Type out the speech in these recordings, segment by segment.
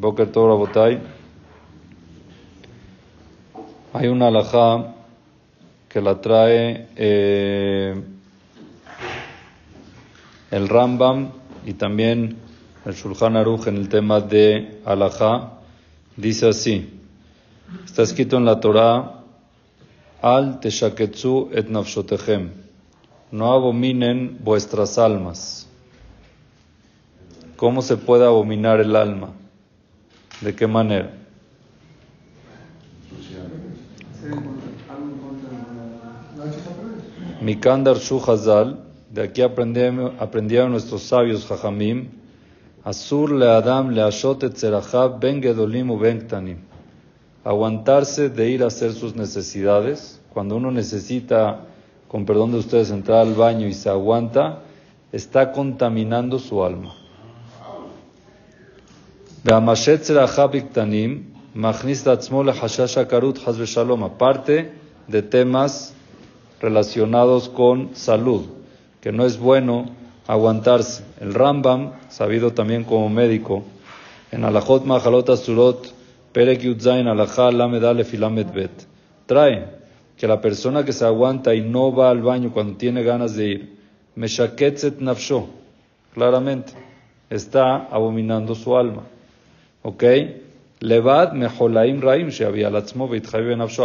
Boker Torah Botay. Hay una alajá que la trae el Rambam y también el Shulchan Aruch en el tema de alajá. Dice así, está escrito en la Torah, Al teshaketsu et nafshotechem, no abominen vuestras almas. ¿Cómo se puede abominar el alma? ¿De qué manera? Mikandar Shu de aquí aprendieron nuestros sabios Jajamim, Asur le Adam le Ashot ben Gedolim u ben Aguantarse de ir a hacer sus necesidades. Cuando uno necesita, con perdón de ustedes, entrar al baño y se aguanta, está contaminando su alma. Aparte de temas relacionados con salud, que no es bueno aguantarse. El Rambam, sabido también como médico, en Alajot Mahalot Asurot, Perek Yudzain Alajá trae que la persona que se aguanta y no va al baño cuando tiene ganas de ir, Meshaketzet Nafsho, claramente, está abominando su alma. ¿Ok? Levad Meholaim Raim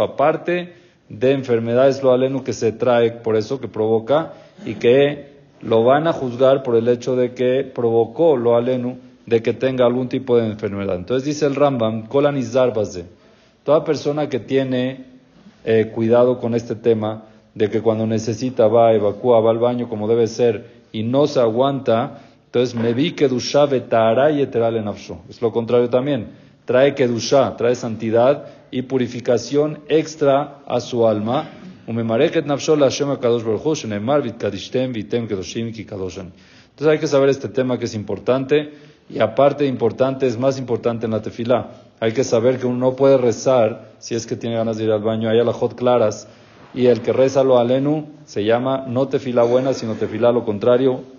aparte de enfermedades lo aleno que se trae por eso, que provoca, y que lo van a juzgar por el hecho de que provocó lo aleno de que tenga algún tipo de enfermedad. Entonces dice el Rambam, toda persona que tiene eh, cuidado con este tema, de que cuando necesita va, evacúa, va al baño como debe ser y no se aguanta, entonces me vi que dusha y en Es lo contrario también. Trae que dusha, trae santidad y purificación extra a su alma. Entonces hay que saber este tema que es importante y aparte de importante es más importante en la tefilá. Hay que saber que uno no puede rezar si es que tiene ganas de ir al baño. Hay alajot claras y el que reza lo alenu se llama no tefilá buena sino tefilá lo contrario.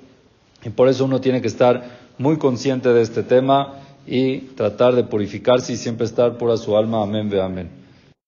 Y por eso uno tiene que estar muy consciente de este tema y tratar de purificarse y siempre estar por a su alma. Amén, ve amén.